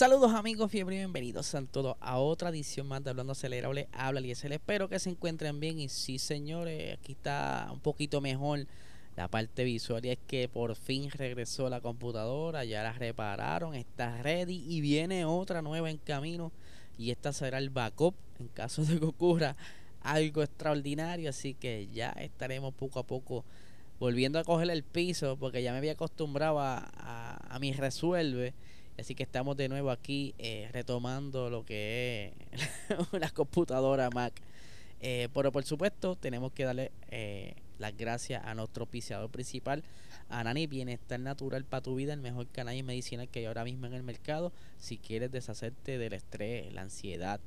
Saludos amigos, fiebre y bienvenidos a todos a otra edición más de Hablando Acelerable. Habla y espero que se encuentren bien. Y sí, señores, aquí está un poquito mejor la parte visual. Y es que por fin regresó la computadora, ya la repararon, está ready y viene otra nueva en camino. Y esta será el backup en caso de que ocurra algo extraordinario. Así que ya estaremos poco a poco volviendo a coger el piso porque ya me había acostumbrado a, a mi resuelve Así que estamos de nuevo aquí eh, retomando lo que es una computadora Mac. Eh, pero por supuesto tenemos que darle eh, las gracias a nuestro oficiador principal, a Nani Bienestar Natural para tu vida, el mejor canal medicinal que hay ahora mismo en el mercado. Si quieres deshacerte del estrés, la ansiedad,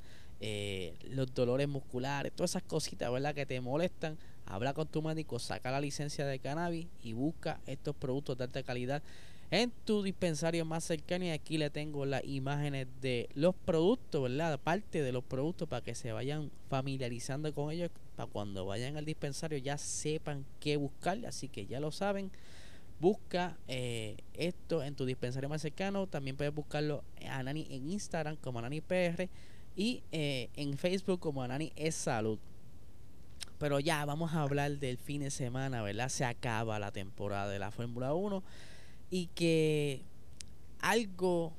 los dolores musculares, todas esas cositas ¿verdad? que te molestan, habla con tu médico, saca la licencia de cannabis y busca estos productos de alta calidad en tu dispensario más cercano y aquí le tengo las imágenes de los productos, ¿verdad? Parte de los productos para que se vayan familiarizando con ellos, para cuando vayan al dispensario ya sepan qué buscar, así que ya lo saben. Busca eh, esto en tu dispensario más cercano. También puedes buscarlo a Nani en Instagram como Nani PR y eh, en Facebook como Nani es Salud. Pero ya vamos a hablar del fin de semana, ¿verdad? Se acaba la temporada de la Fórmula 1 y que algo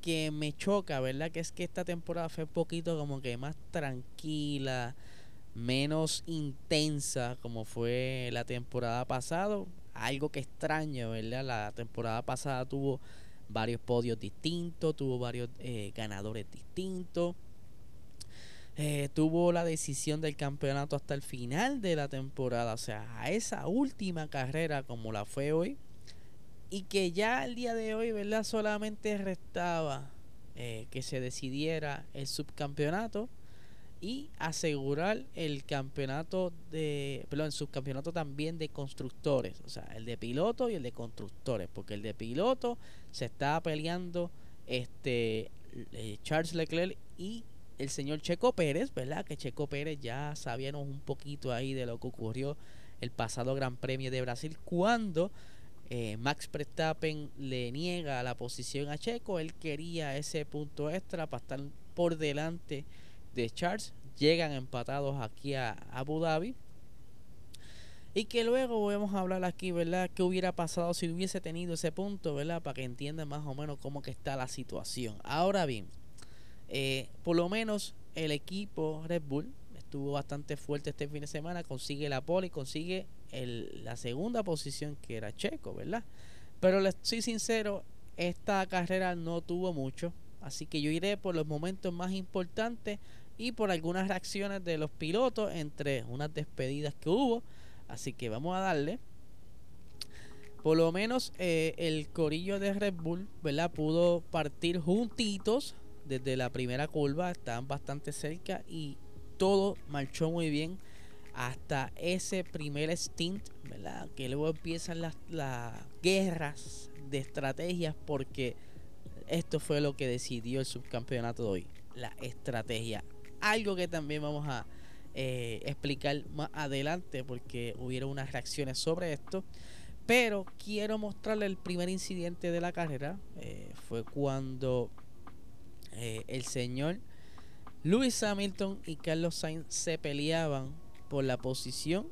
que me choca, ¿verdad? Que es que esta temporada fue un poquito como que más tranquila, menos intensa como fue la temporada pasada. Algo que extraño, ¿verdad? La temporada pasada tuvo varios podios distintos, tuvo varios eh, ganadores distintos. Eh, tuvo la decisión del campeonato hasta el final de la temporada, o sea, a esa última carrera como la fue hoy, y que ya el día de hoy, ¿verdad? Solamente restaba eh, que se decidiera el subcampeonato y asegurar el campeonato de, perdón, el subcampeonato también de constructores, o sea, el de piloto y el de constructores, porque el de piloto se estaba peleando este eh, Charles Leclerc y el señor Checo Pérez, ¿verdad? Que Checo Pérez ya sabíamos un poquito ahí de lo que ocurrió el pasado Gran Premio de Brasil cuando eh, Max Verstappen le niega la posición a Checo. Él quería ese punto extra para estar por delante de Charles. Llegan empatados aquí a Abu Dhabi. Y que luego vamos a hablar aquí, ¿verdad? ¿Qué hubiera pasado si hubiese tenido ese punto, ¿verdad? Para que entiendan más o menos cómo que está la situación. Ahora bien, eh, por lo menos el equipo Red Bull estuvo bastante fuerte este fin de semana. Consigue la pole y la segunda posición que era Checo, ¿verdad? Pero les soy sincero, esta carrera no tuvo mucho, así que yo iré por los momentos más importantes y por algunas reacciones de los pilotos entre unas despedidas que hubo, así que vamos a darle. Por lo menos eh, el corillo de Red Bull, ¿verdad? Pudo partir juntitos desde la primera curva, estaban bastante cerca y todo marchó muy bien hasta ese primer stint. Que luego empiezan las, las guerras de estrategias porque esto fue lo que decidió el subcampeonato de hoy, la estrategia. Algo que también vamos a eh, explicar más adelante porque hubieron unas reacciones sobre esto. Pero quiero mostrarle el primer incidente de la carrera. Eh, fue cuando eh, el señor Lewis Hamilton y Carlos Sainz se peleaban por la posición.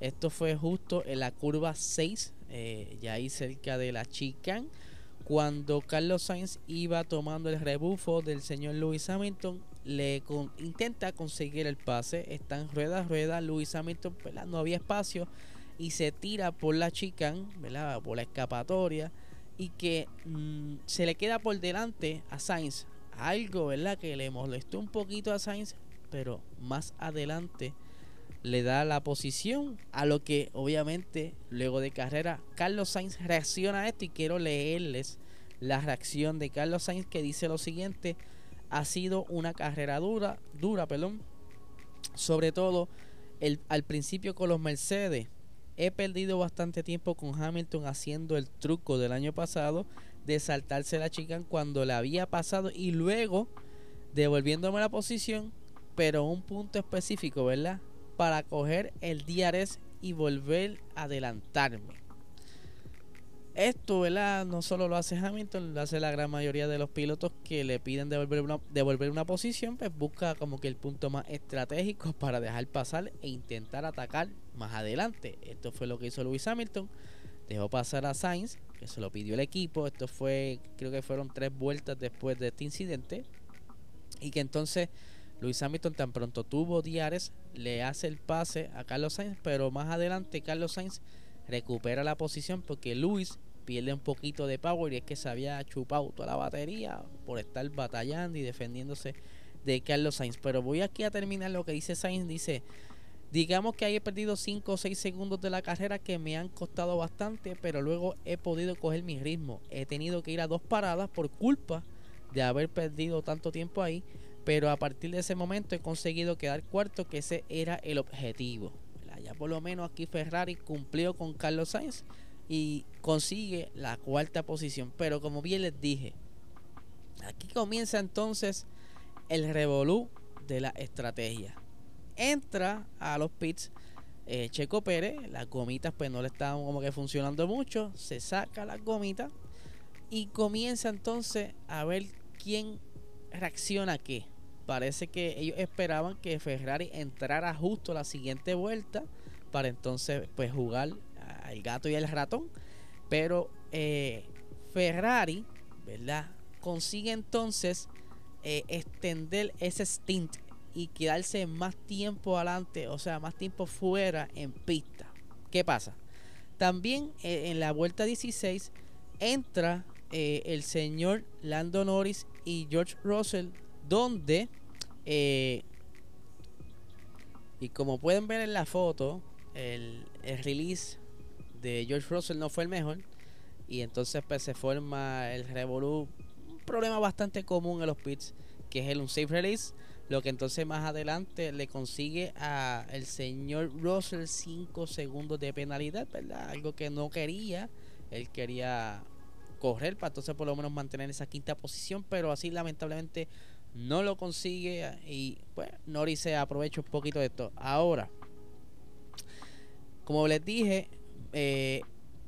Esto fue justo en la curva 6, eh, ya ahí cerca de la chicane, cuando Carlos Sainz iba tomando el rebufo del señor Lewis Hamilton. Le intenta conseguir el pase, está en rueda rueda. Lewis Hamilton, no había espacio y se tira por la chicane, por la escapatoria y que mm, se le queda por delante a Sainz. Algo ¿verdad? que le molestó un poquito a Sainz, pero más adelante le da la posición a lo que obviamente luego de carrera Carlos Sainz reacciona a esto y quiero leerles la reacción de Carlos Sainz que dice lo siguiente, ha sido una carrera dura, dura, perdón, sobre todo el, al principio con los Mercedes. He perdido bastante tiempo con Hamilton haciendo el truco del año pasado de saltarse la chica cuando le había pasado y luego devolviéndome la posición, pero un punto específico, ¿verdad? Para coger el DRS y volver a adelantarme. Esto, ¿verdad? No solo lo hace Hamilton, lo hace la gran mayoría de los pilotos que le piden devolver una, devolver una posición, pues busca como que el punto más estratégico para dejar pasar e intentar atacar más adelante. Esto fue lo que hizo Lewis Hamilton. Dejó pasar a Sainz, que se lo pidió el equipo. Esto fue, creo que fueron tres vueltas después de este incidente. Y que entonces Lewis Hamilton tan pronto tuvo Diares, le hace el pase a Carlos Sainz, pero más adelante Carlos Sainz recupera la posición porque Luis pierde un poquito de power y es que se había chupado toda la batería por estar batallando y defendiéndose de Carlos Sainz. Pero voy aquí a terminar lo que dice Sainz. Dice, digamos que he perdido 5 o 6 segundos de la carrera que me han costado bastante, pero luego he podido coger mi ritmo. He tenido que ir a dos paradas por culpa de haber perdido tanto tiempo ahí, pero a partir de ese momento he conseguido quedar cuarto, que ese era el objetivo. Ya por lo menos aquí Ferrari cumplió con Carlos Sainz y consigue la cuarta posición. Pero como bien les dije, aquí comienza entonces el revolú de la estrategia. Entra a los pits eh, Checo Pérez, las gomitas pues no le estaban como que funcionando mucho, se saca las gomitas y comienza entonces a ver quién reacciona qué parece que ellos esperaban que Ferrari entrara justo la siguiente vuelta para entonces pues jugar al gato y al ratón. Pero eh, Ferrari, ¿verdad? Consigue entonces eh, extender ese stint y quedarse más tiempo adelante, o sea, más tiempo fuera en pista. ¿Qué pasa? También eh, en la vuelta 16 entra el señor Lando Norris y George Russell, donde eh, y como pueden ver en la foto, el, release de George Russell no fue el mejor. Y entonces pues, se forma el Revolu. Un problema bastante común en los pits, que es el unsafe release. Lo que entonces más adelante le consigue a el señor Russell 5 segundos de penalidad, ¿verdad? Algo que no quería. Él quería correr para entonces por lo menos mantener esa quinta posición. Pero así lamentablemente no lo consigue y pues Norris se aprovecha un poquito de esto. Ahora, como les dije, eh,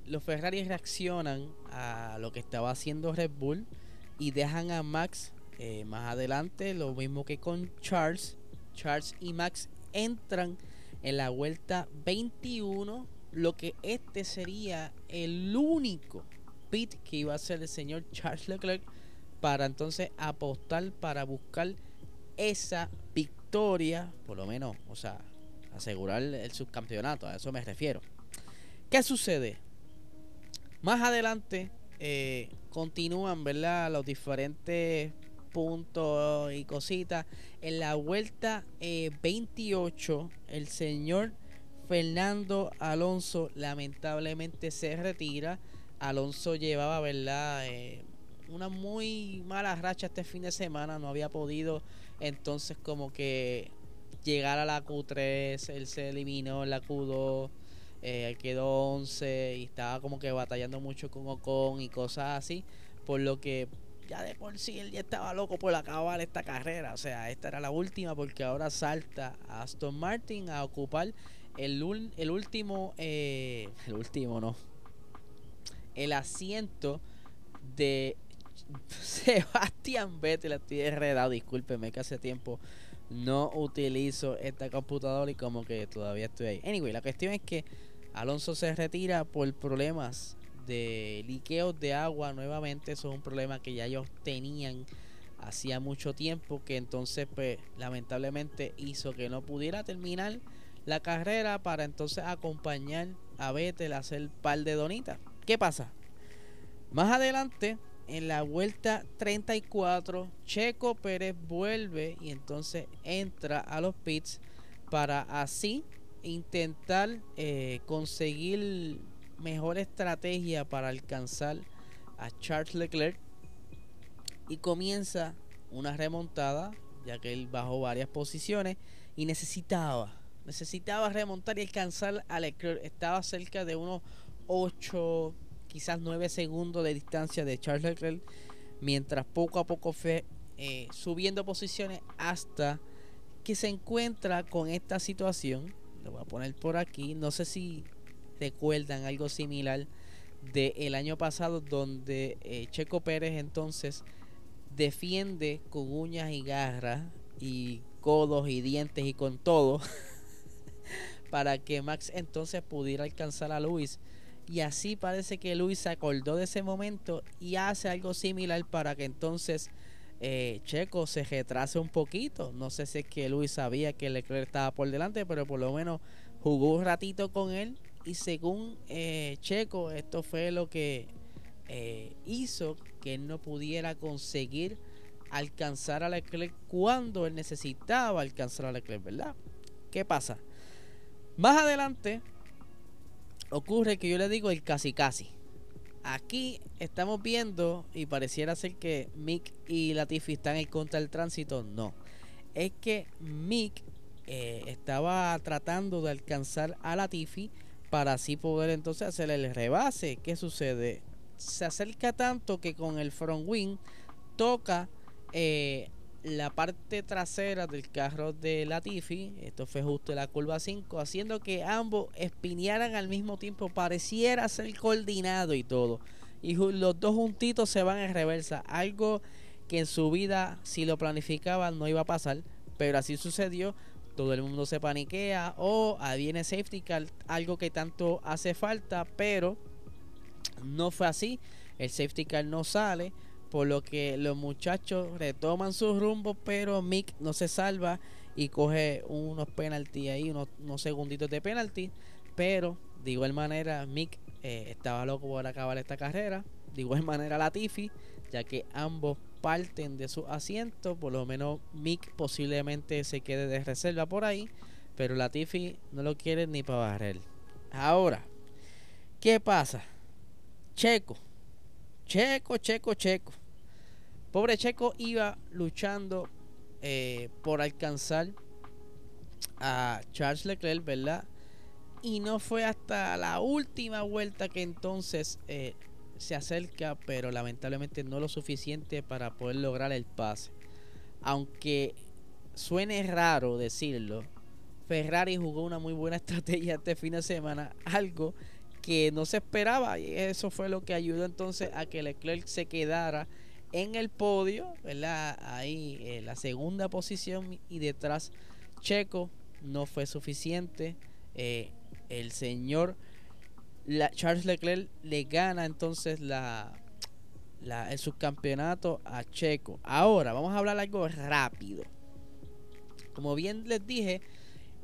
los Ferrari reaccionan a lo que estaba haciendo Red Bull y dejan a Max eh, más adelante, lo mismo que con Charles. Charles y Max entran en la vuelta 21, lo que este sería el único pit que iba a ser el señor Charles Leclerc para entonces apostar para buscar esa victoria, por lo menos, o sea, asegurar el subcampeonato, a eso me refiero. ¿Qué sucede? Más adelante eh, continúan, ¿verdad? Los diferentes puntos y cositas. En la vuelta 28, eh, el señor Fernando Alonso lamentablemente se retira. Alonso llevaba, ¿verdad? Eh, una muy mala racha este fin de semana. No había podido entonces como que llegar a la Q3. Él se eliminó en la Q2. Eh, quedó 11 y estaba como que batallando mucho con Ocon y cosas así. Por lo que ya de por sí él ya estaba loco por acabar esta carrera. O sea, esta era la última porque ahora salta a Aston Martin a ocupar el, el último, eh, el último no, el asiento de Sebastián Vettel, estoy enredado, discúlpeme que hace tiempo no utilizo esta computadora y como que todavía estoy ahí. Anyway, la cuestión es que Alonso se retira por problemas de liqueos de agua nuevamente. Eso es un problema que ya ellos tenían hacía mucho tiempo que entonces pues lamentablemente hizo que no pudiera terminar la carrera para entonces acompañar a Vettel a hacer par de donitas. ¿Qué pasa? Más adelante en la vuelta 34, Checo Pérez vuelve y entonces entra a los pits para así intentar eh, conseguir mejor estrategia para alcanzar a Charles Leclerc y comienza una remontada, ya que él bajó varias posiciones y necesitaba, necesitaba remontar y alcanzar a Leclerc. Estaba cerca de unos 8, quizás 9 segundos de distancia de Charles Leclerc, mientras poco a poco fue eh, subiendo posiciones hasta que se encuentra con esta situación. Lo voy a poner por aquí. No sé si recuerdan algo similar del el año pasado donde eh, Checo Pérez entonces defiende con uñas y garras y codos y dientes y con todo para que Max entonces pudiera alcanzar a Luis y así parece que Luis se acordó de ese momento y hace algo similar para que entonces eh, Checo se retrase un poquito. No sé si es que Luis sabía que Leclerc estaba por delante, pero por lo menos jugó un ratito con él. Y según eh, Checo, esto fue lo que eh, hizo que él no pudiera conseguir alcanzar a Leclerc cuando él necesitaba alcanzar a Leclerc, ¿verdad? ¿Qué pasa? Más adelante ocurre que yo le digo el casi casi. Aquí estamos viendo y pareciera ser que Mick y Latifi están en contra del tránsito. No. Es que Mick eh, estaba tratando de alcanzar a Latifi para así poder entonces hacer el rebase. ¿Qué sucede? Se acerca tanto que con el front wing toca eh, la parte trasera del carro de Latifi, esto fue justo en la curva 5, haciendo que ambos espinearan al mismo tiempo, pareciera ser coordinado y todo. Y los dos juntitos se van en reversa, algo que en su vida, si lo planificaban, no iba a pasar, pero así sucedió. Todo el mundo se paniquea o oh, viene safety car, algo que tanto hace falta, pero no fue así. El safety car no sale por lo que los muchachos retoman sus rumbos, pero Mick no se salva y coge unos penaltis ahí, unos, segunditos de penalti. Pero de igual manera, Mick eh, estaba loco por acabar esta carrera. De igual manera, Latifi, ya que ambos parten de su asiento. Por lo menos Mick posiblemente se quede de reserva por ahí. Pero Latifi no lo quiere ni para barrer. Ahora, ¿qué pasa? Checo. Checo, checo, checo. Pobre Checo iba luchando eh, por alcanzar a Charles Leclerc, ¿verdad? Y no fue hasta la última vuelta que entonces eh, se acerca, pero lamentablemente no lo suficiente para poder lograr el pase. Aunque suene raro decirlo, Ferrari jugó una muy buena estrategia este fin de semana, algo que no se esperaba y eso fue lo que ayudó entonces a que Leclerc se quedara en el podio, ¿verdad? Ahí eh, la segunda posición y detrás Checo no fue suficiente. Eh, el señor Charles Leclerc le gana entonces la, el subcampeonato a Checo. Ahora vamos a hablar algo rápido. Como bien les dije,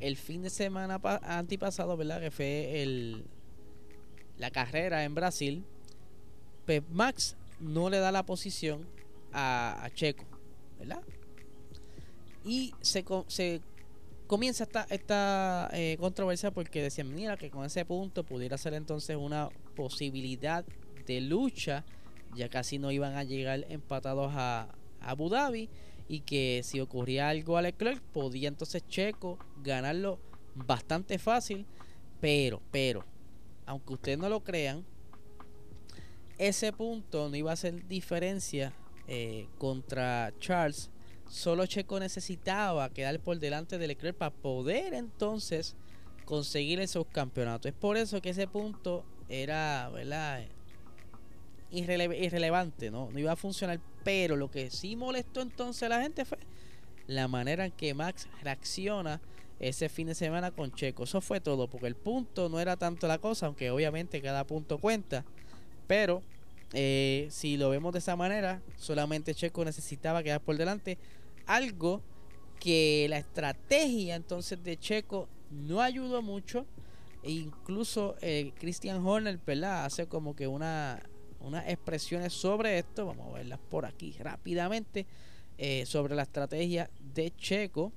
el fin de semana antipasado, ¿verdad? Que fue el, la carrera en Brasil. Pues Max no le da la posición a, Checo, ¿verdad? Y se, comienza esta, esta eh, controversia porque decían, mira, que con ese punto pudiera ser entonces una posibilidad de lucha, ya casi no iban a llegar empatados a, a Abu Dhabi y que si ocurría algo a Leclerc podía entonces Checo ganarlo bastante fácil, pero, pero, aunque ustedes no lo crean, ese punto no iba a hacer diferencia eh, contra Charles. Solo Checo necesitaba quedar por delante de Leclerc para poder entonces conseguir el subcampeonato. Es por eso que ese punto era, ¿verdad? irrelevante, ¿no? No iba a funcionar. Pero lo que sí molestó entonces a la gente fue la manera en que Max reacciona ese fin de semana con Checo. Eso fue todo, porque el punto no era tanto la cosa, aunque obviamente cada punto cuenta. Pero eh, si lo vemos de esa manera, solamente Checo necesitaba quedar por delante. Algo que la estrategia entonces de Checo no ayudó mucho. E incluso eh, Christian Horner hace como que una, unas expresiones sobre esto. Vamos a verlas por aquí rápidamente. Eh, sobre la estrategia de Checo.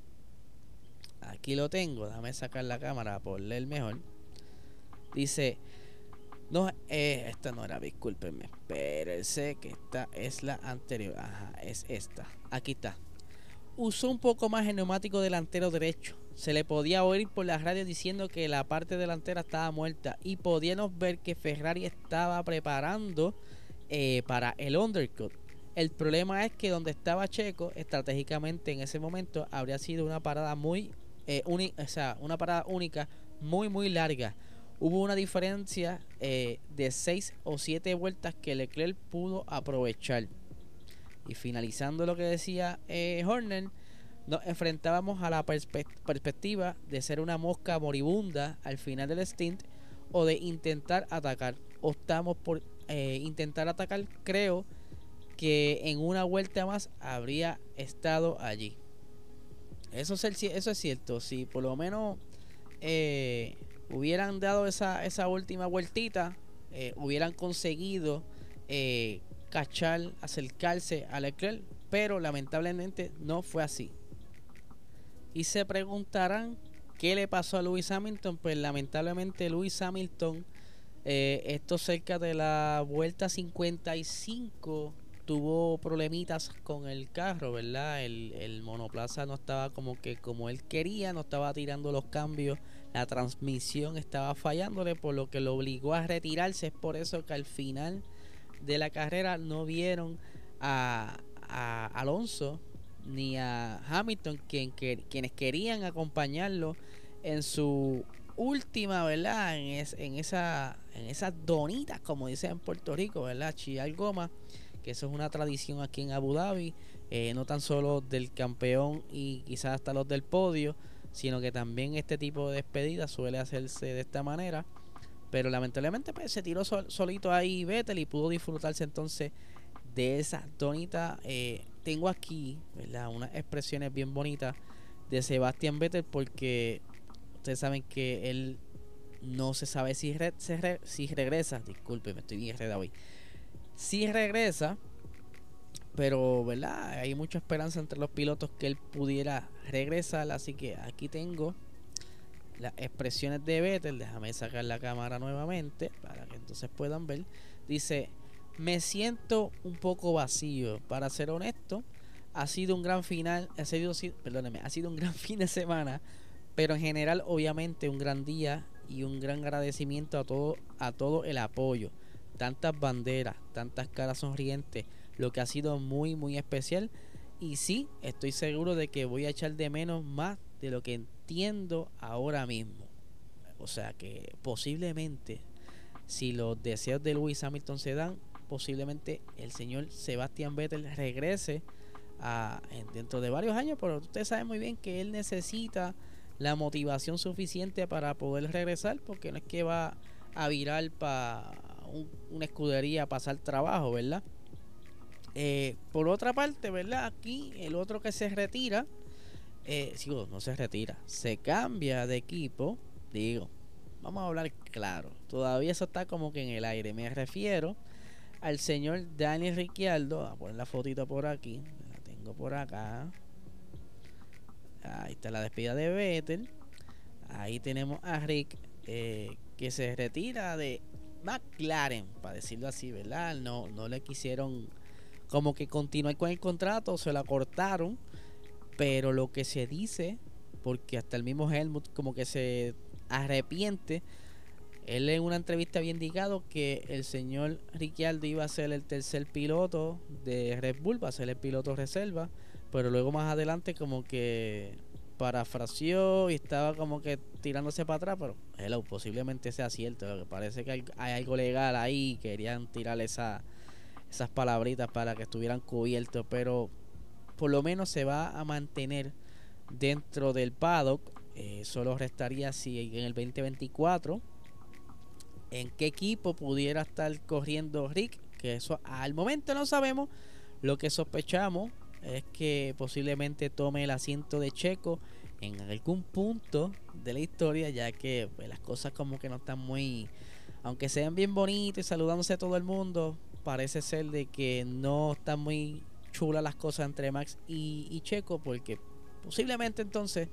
Aquí lo tengo. Déjame sacar la cámara por leer mejor. Dice, No, eh, esta no era, discúlpenme. Espérense que esta es la anterior. Ajá, es esta. Aquí está. Usó un poco más el neumático delantero derecho. Se le podía oír por la radio diciendo que la parte delantera estaba muerta. Y podíamos ver que Ferrari estaba preparando eh, para el undercut. El problema es que donde estaba Checo, estratégicamente en ese momento, habría sido una parada muy eh, o sea, una parada única muy muy larga. Hubo una diferencia eh, de 6 o 7 vueltas que Leclerc pudo aprovechar. Y finalizando lo que decía eh, Horner, nos enfrentábamos a la perspectiva de ser una mosca moribunda al final del stint o de intentar atacar. Optamos por eh, intentar atacar, creo que en una vuelta más habría estado allí. Eso es, eso es cierto. Si por lo menos eh, hubieran dado esa, esa última vueltita, eh, hubieran conseguido eh, cachar, acercarse a Leclerc, pero lamentablemente no fue así. Y se preguntarán qué le pasó a Lewis Hamilton. Pues lamentablemente Lewis Hamilton, esto cerca de la vuelta 55, tuvo problemitas con el carro, ¿verdad? El, monoplaza no estaba como que como él quería, no estaba tirando los cambios, la transmisión estaba fallándole, por lo que lo obligó a retirarse. Es por eso que al final de la carrera no vieron a, a Alonso ni a Hamilton, quien, quienes querían acompañarlo en su última, ¿verdad? En, en, esa, en esas donitas, como dicen en Puerto Rico, ¿verdad? Chial Goma que eso es una tradición aquí en Abu Dhabi, eh, no tan solo del campeón y quizás hasta los del podio, sino que también este tipo de despedida suele hacerse de esta manera. Pero lamentablemente pues, se tiró solito ahí Vettel y pudo disfrutarse entonces de esa tonita. Eh, tengo aquí ¿verdad? unas expresiones bien bonitas de Sebastián Vettel porque ustedes saben que él no se sabe si, regresa. Disculpe, me estoy bien enredado hoy si regresa, pero ¿verdad? Hay mucha esperanza entre los pilotos que él pudiera regresar, así que aquí tengo las expresiones de Vettel, déjame sacar la cámara nuevamente para que entonces puedan ver. Dice, me siento un poco vacío, para ser honesto, ha sido un gran final, ha sido, perdóneme, ha sido un gran fin de semana, pero en general obviamente un gran día y un gran agradecimiento a todo, a todo el apoyo tantas banderas, tantas caras sonrientes, lo que ha sido muy, muy especial. Y sí, estoy seguro de que voy a echar de menos más de lo que entiendo ahora mismo. O sea que posiblemente, si los deseos de Lewis Hamilton se dan, posiblemente el señor Sebastián Vettel regrese a, dentro de varios años, pero usted sabe muy bien que él necesita la motivación suficiente para poder regresar, porque no es que va a virar para una escudería a pasar trabajo, ¿verdad? Eh, por otra parte, ¿verdad? Aquí el otro que se retira, eh, no se retira, se cambia de equipo, digo, vamos a hablar claro, todavía eso está como que en el aire, me refiero al señor Daniel Ricciardo, a poner la fotito por aquí, la tengo por acá, ahí está la despida de Vettel, ahí tenemos a Rick, eh, que se retira de McLaren, para decirlo así, ¿verdad? No, no le quisieron como que continuar con el contrato, se la cortaron, pero lo que se dice, porque hasta el mismo Helmut como que se arrepiente, él en una entrevista había indicado que el señor Ricciardo iba a ser el tercer piloto de Red Bull, va a ser el piloto reserva, pero luego más adelante como que parafraseó y estaba como que tirándose para atrás, pero hello, posiblemente sea cierto. que parece que hay, algo legal ahí. Querían tirar esa, esas palabritas para que estuvieran cubiertos, pero por lo menos se va a mantener dentro del paddock. Eh, solo restaría si en el 2024 en qué equipo pudiera estar corriendo Rick, que eso al momento no sabemos. Lo que sospechamos es que posiblemente tome el asiento de Checo en algún punto de la historia, ya que pues, las cosas como que no están muy, aunque sean bien bonitos y saludándose a todo el mundo, parece ser de que no están muy chulas las cosas entre Max y, Checo, porque posiblemente entonces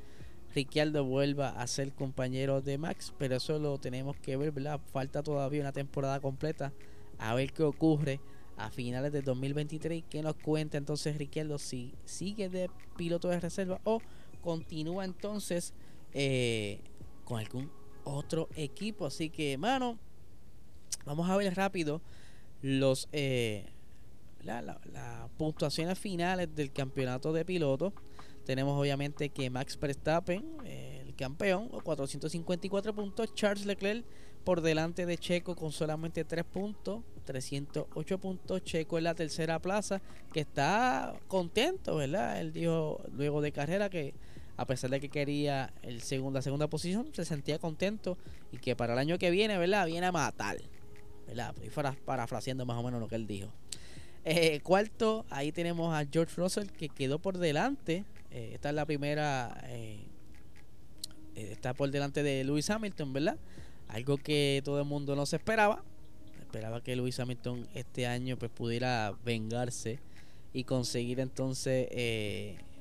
Ricciardo vuelva a ser compañero de Max, pero eso lo tenemos que ver, ¿verdad? Falta todavía una temporada completa a ver qué ocurre a finales de 2023 que nos cuenta entonces Ricciardo si sigue de piloto de reserva o continúa entonces eh, con algún otro equipo. Así que, mano, vamos a ver rápido los eh, las puntuaciones finales del campeonato de pilotos. Tenemos obviamente que Max Verstappen, el campeón, 454 puntos. Charles Leclerc por delante de Checo con solamente 3 puntos. 308 puntos. Checo en la tercera plaza, que está contento, ¿verdad? Él dijo luego de carrera que a pesar de que quería el segundo, la segunda posición, se sentía contento y que para el año que viene, ¿verdad? Viene a matar, ¿verdad? Y fuera parafraseando más o menos lo que él dijo. Eh, cuarto, ahí tenemos a George Russell que quedó por delante. Eh, esta es la primera. Eh, está por delante de Lewis Hamilton, ¿verdad? Algo que todo el mundo no se esperaba. Esperaba que Lewis Hamilton este año pues pudiera vengarse y conseguir entonces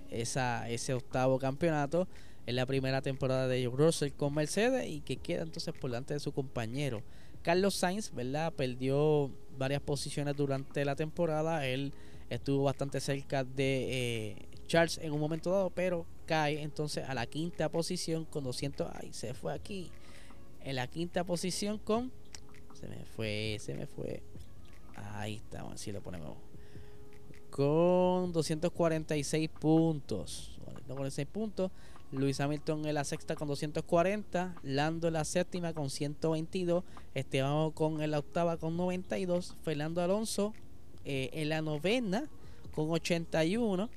esa, ese octavo campeonato en la primera temporada de Russell con Mercedes y que queda entonces por delante de su compañero. Carlos Sainz, ¿verdad? Perdió varias posiciones durante la temporada. Él estuvo bastante cerca de eh, Charles en un momento dado, pero cae entonces a la quinta posición con 200. Ay, se fue aquí. En la quinta posición con. Se me fue, se me fue. Ahí está, así lo ponemos. Con 246 puntos. 246 puntos. Luis Hamilton en la sexta con 240, Lando en la séptima con 122, Esteban con en la octava con 92, Fernando Alonso eh, en la novena con 81.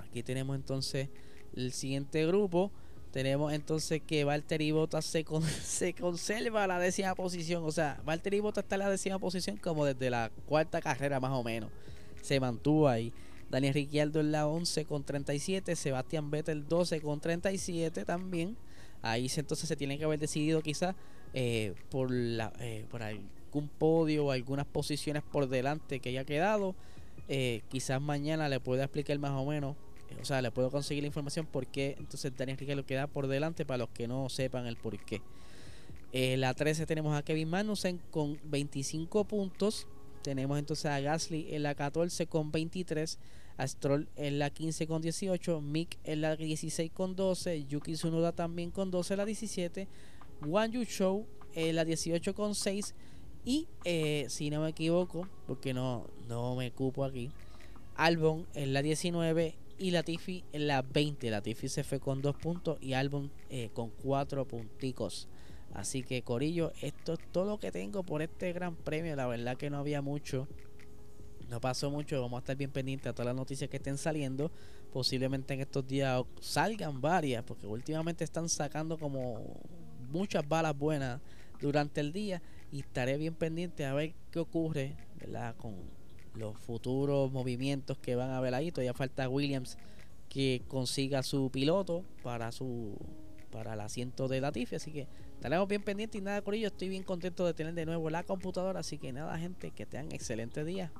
Aquí tenemos entonces el siguiente grupo. Tenemos entonces que Valtteri Bottas se, se conserva la décima posición. O sea, Valtteri Bottas está en la décima posición como desde la cuarta carrera más o menos. Se mantuvo ahí. Daniel Ricciardo en la 11 con 37, Sebastián Vettel 12 con 37 también. Ahí entonces se tiene que haber decidido quizás eh, por, eh, por algún podio o algunas posiciones por delante que haya quedado. Eh, quizás mañana le pueda explicar más o menos, o sea, le puedo conseguir la información por qué entonces Daniel Ricciardo queda por delante para los que no sepan el por qué. la 13 tenemos a Kevin Magnussen con 25 puntos. Tenemos entonces a Gasly en la 14 con 23. Astrol en la 15 con 18, Mick en la 16 con 12, Yuki Tsunoda también con 12 en la 17, Wang Yu Show en la 18 con 6 y eh, si no me equivoco, porque no, no me cupo aquí, Albon en la 19 y Latifi en la 20. Latifi se fue con 2 puntos y Albon eh, con 4 punticos. Así que Corillo, esto es todo lo que tengo por este gran premio. La verdad que no había mucho no pasó mucho, vamos a estar bien pendientes a todas las noticias que estén saliendo. Posiblemente en estos días salgan varias, porque últimamente están sacando como muchas balas buenas durante el día. Y estaré bien pendiente a ver qué ocurre con los futuros movimientos que van a haber ahí. Todavía falta Williams que consiga su piloto para su para el asiento de Latifi. Así que estaremos bien pendientes y nada, con ello estoy bien contento de tener de nuevo la computadora. Así que nada, gente, que tengan excelente día.